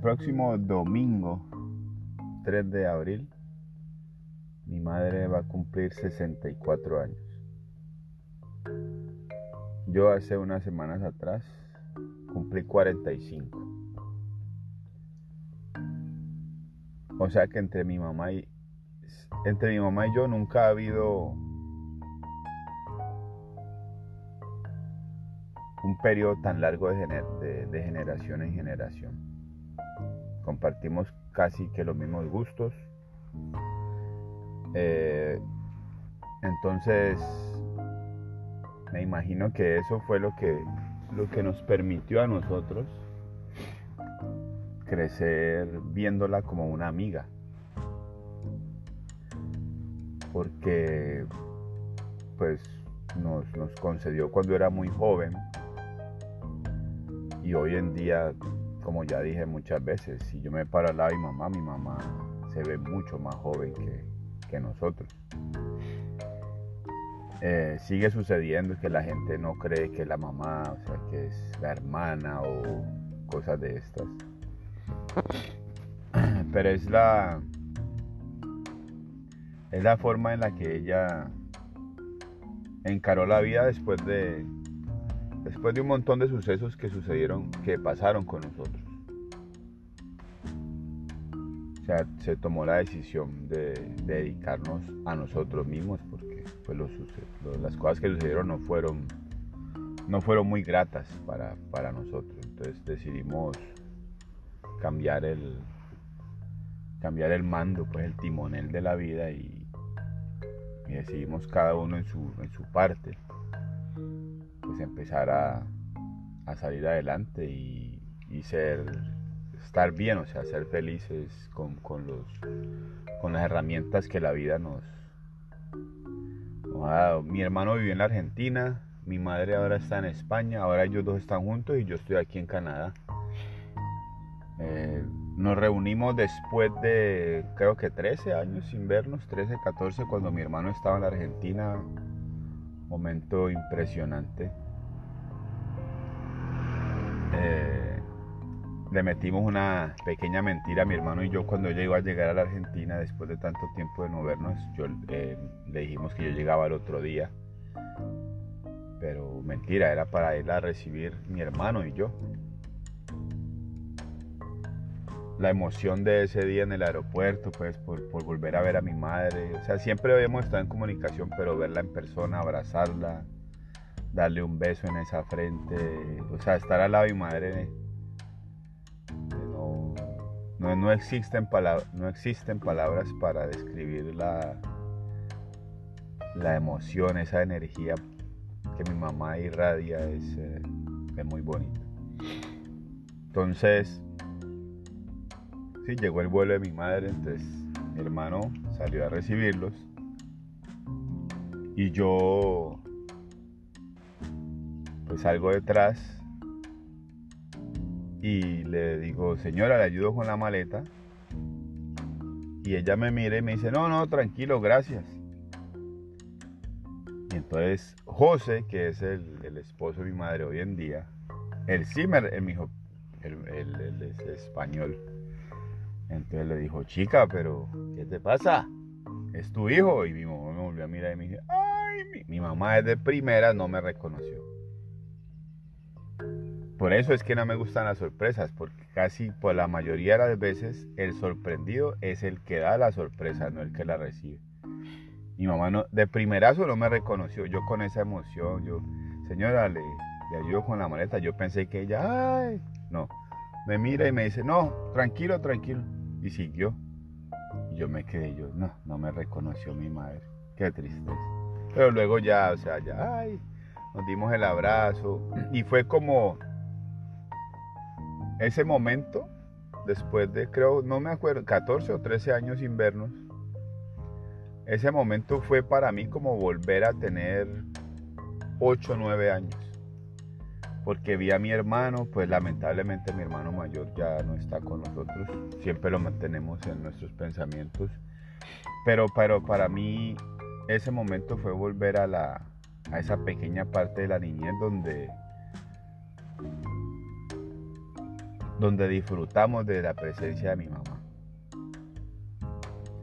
próximo domingo 3 de abril mi madre va a cumplir 64 años. Yo hace unas semanas atrás cumplí 45. O sea que entre mi mamá y entre mi mamá y yo nunca ha habido un periodo tan largo de, de generación en generación. Compartimos casi que los mismos gustos. Eh, entonces, me imagino que eso fue lo que, lo que nos permitió a nosotros crecer viéndola como una amiga. Porque pues nos, nos concedió cuando era muy joven y hoy en día, como ya dije muchas veces, si yo me paro al lado de mi mamá, mi mamá se ve mucho más joven que, nosotros. Eh, sigue sucediendo que la gente no cree que la mamá, o sea, que es la hermana o cosas de estas. Pero es la es la forma en la que ella encaró la vida después de después de un montón de sucesos que sucedieron, que pasaron con nosotros. Se tomó la decisión de, dedicarnos a nosotros mismos porque pues, las cosas que sucedieron no fueron, no fueron muy gratas para, para nosotros. Entonces decidimos cambiar el, cambiar el mando, pues el timonel de la vida y, y decidimos cada uno en su, en su parte pues empezar a, salir adelante y, ser estar bien, o sea, ser felices con, los, con las herramientas que la vida nos, ha dado. Mi hermano vivió en la Argentina, mi madre ahora está en España, ahora ellos dos están juntos y yo estoy aquí en Canadá. Eh, nos reunimos después de creo que 13 años sin vernos, 13, 14, cuando mi hermano estaba en la Argentina momento impresionante. Le metimos una pequeña mentira a mi hermano y yo cuando ella iba a llegar a la Argentina después de tanto tiempo de no vernos. Yo, eh, le dijimos que yo llegaba el otro día. Pero mentira, era para ir a recibir mi hermano y yo la emoción de ese día en el aeropuerto, pues por, volver a ver a mi madre. O sea, siempre habíamos estado en comunicación, pero verla en persona, abrazarla, darle un beso en esa frente, o sea, estar al lado de mi madre. No, no, existen, no existen palabras para describir la, la emoción, esa energía que mi mamá irradia, es, eh, es muy bonito. Entonces, llegó el vuelo de mi madre, entonces mi hermano salió a recibirlos. Y yo pues salgo detrás y le digo, señora, le ayudo con la maleta. Y ella me mira y me dice, no, no, tranquilo, gracias. Y entonces José, que es el, esposo de mi madre hoy en día, el Zimmer, el, hijo, el, es español. Entonces le dijo, chica, pero ¿qué te pasa? Es tu hijo. Y mi mamá me volvió a mirar y me dice, ay, mi, mamá desde primera no me reconoció. Por eso es que no me gustan las sorpresas, porque casi por la mayoría de las veces el sorprendido es el que da la sorpresa, no el que la recibe. Mi mamá no, de primerazo no me reconoció, yo con esa emoción, yo, señora, le, le ayudo con la maleta, yo pensé que ella, ay, no, me mira y me dice, no, tranquilo, tranquilo y siguió. Y yo me quedé, yo, no, no me reconoció mi madre. Qué tristeza. Pero luego ya, o sea, ya, ay, nos dimos el abrazo. Y fue como ese momento, después de, creo, no me acuerdo, 14 o 13 años sin vernos. Ese momento fue para mí como volver a tener 8 o 9 años porque vi a mi hermano, pues lamentablemente mi hermano mayor ya no está con nosotros, siempre lo mantenemos en nuestros pensamientos, pero, pero para mí ese momento fue volver a, la, a esa pequeña parte de la niñez donde, donde disfrutamos de la presencia de mi mamá.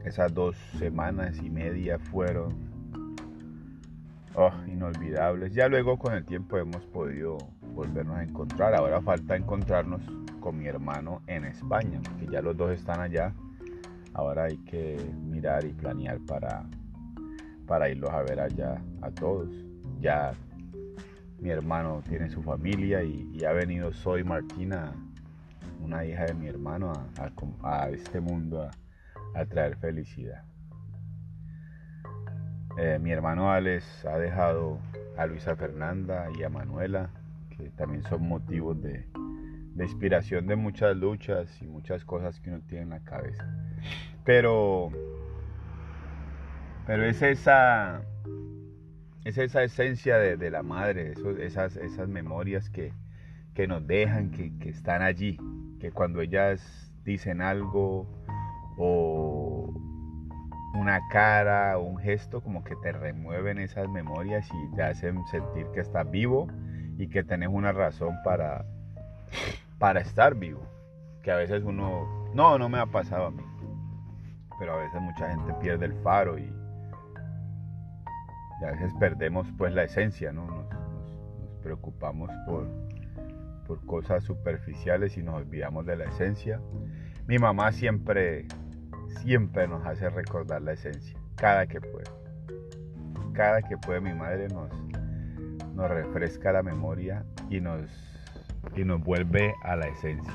Esas dos semanas y media fueron oh, inolvidables. Ya luego con el tiempo hemos podido volvernos a encontrar. Ahora falta encontrarnos con mi hermano en España, que ya los dos están allá. Ahora hay que mirar y planear para, para irlos a ver allá a todos. Ya mi hermano tiene su familia y, ha venido Soy Martina, una hija de mi hermano, a, este mundo a, traer felicidad. Eh, mi hermano Alex ha dejado a Luisa Fernanda y a Manuela, que también son motivos de, inspiración de muchas luchas y muchas cosas que uno tiene en la cabeza. Pero, pero es esa, es esa esencia de, la madre, esas, esas memorias que, nos dejan, que, están allí, que cuando ellas dicen algo o una cara o un gesto, como que te remueven esas memorias y te hacen sentir que estás vivo y que tenés una razón para, para estar vivo. Que a veces uno, no, no me ha pasado a mí, pero a veces mucha gente pierde el faro y, a veces perdemos pues la esencia, ¿no? Nos, preocupamos por, por cosas superficiales y nos olvidamos de la esencia. Mi mamá siempre, siempre nos hace recordar la esencia, cada que puede. Cada que puede mi madre nos, nos refresca la memoria y nos, y nos vuelve a la esencia.